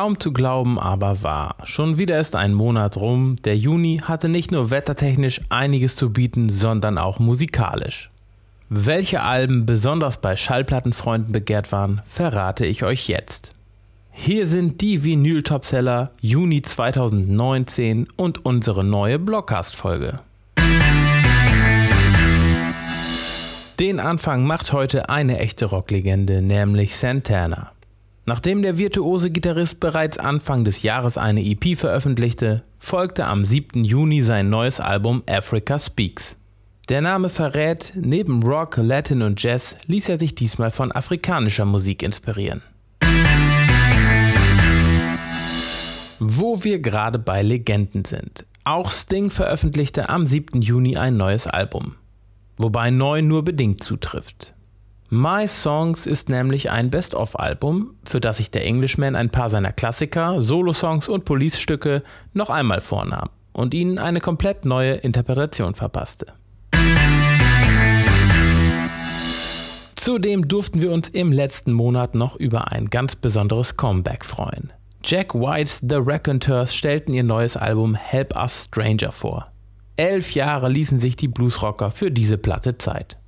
Kaum zu glauben, aber wahr. Schon wieder ist ein Monat rum. Der Juni hatte nicht nur wettertechnisch einiges zu bieten, sondern auch musikalisch. Welche Alben besonders bei Schallplattenfreunden begehrt waren, verrate ich euch jetzt. Hier sind die Vinyl-Topseller Juni 2019 und unsere neue Blockcast-Folge. Den Anfang macht heute eine echte Rocklegende, nämlich Santana. Nachdem der virtuose Gitarrist bereits Anfang des Jahres eine EP veröffentlichte, folgte am 7. Juni sein neues Album Africa Speaks. Der Name verrät, neben Rock, Latin und Jazz ließ er sich diesmal von afrikanischer Musik inspirieren. Wo wir gerade bei Legenden sind. Auch Sting veröffentlichte am 7. Juni ein neues Album. Wobei neu nur bedingt zutrifft. My Songs ist nämlich ein Best-of-Album, für das sich der Englishman ein paar seiner Klassiker, Solo-Songs und Police-Stücke noch einmal vornahm und ihnen eine komplett neue Interpretation verpasste. Zudem durften wir uns im letzten Monat noch über ein ganz besonderes Comeback freuen. Jack Whites The Raconteurs stellten ihr neues Album Help Us Stranger vor. Elf Jahre ließen sich die Bluesrocker für diese Platte Zeit.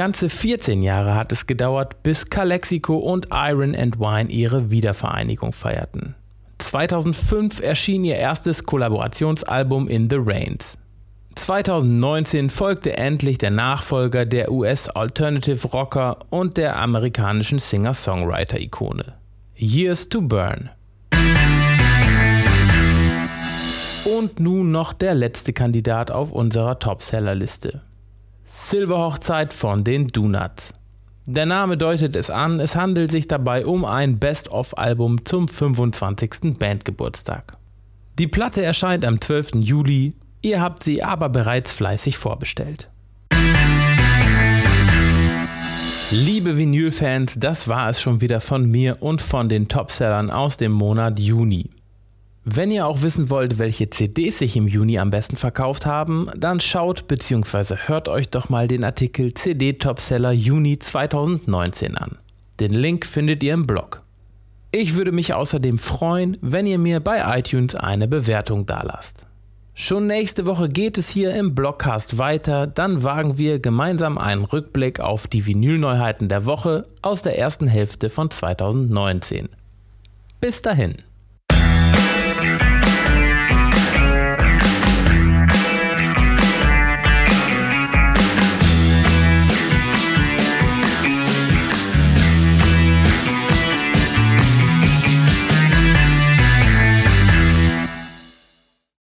Ganze 14 Jahre hat es gedauert, bis Calexico und Iron and Wine ihre Wiedervereinigung feierten. 2005 erschien ihr erstes Kollaborationsalbum In the Rains. 2019 folgte endlich der Nachfolger der US-Alternative Rocker und der amerikanischen Singer-Songwriter-Ikone. Years to Burn. Und nun noch der letzte Kandidat auf unserer Topseller-Liste. Silberhochzeit von den Donuts. Der Name deutet es an, es handelt sich dabei um ein Best-of-Album zum 25. Bandgeburtstag. Die Platte erscheint am 12. Juli, ihr habt sie aber bereits fleißig vorbestellt. Liebe Vinyl-Fans, das war es schon wieder von mir und von den Topsellern aus dem Monat Juni. Wenn ihr auch wissen wollt, welche CDs sich im Juni am besten verkauft haben, dann schaut bzw. hört euch doch mal den Artikel CD Topseller Juni 2019 an. Den Link findet ihr im Blog. Ich würde mich außerdem freuen, wenn ihr mir bei iTunes eine Bewertung dalasst. Schon nächste Woche geht es hier im Blogcast weiter, dann wagen wir gemeinsam einen Rückblick auf die Vinylneuheiten der Woche aus der ersten Hälfte von 2019. Bis dahin.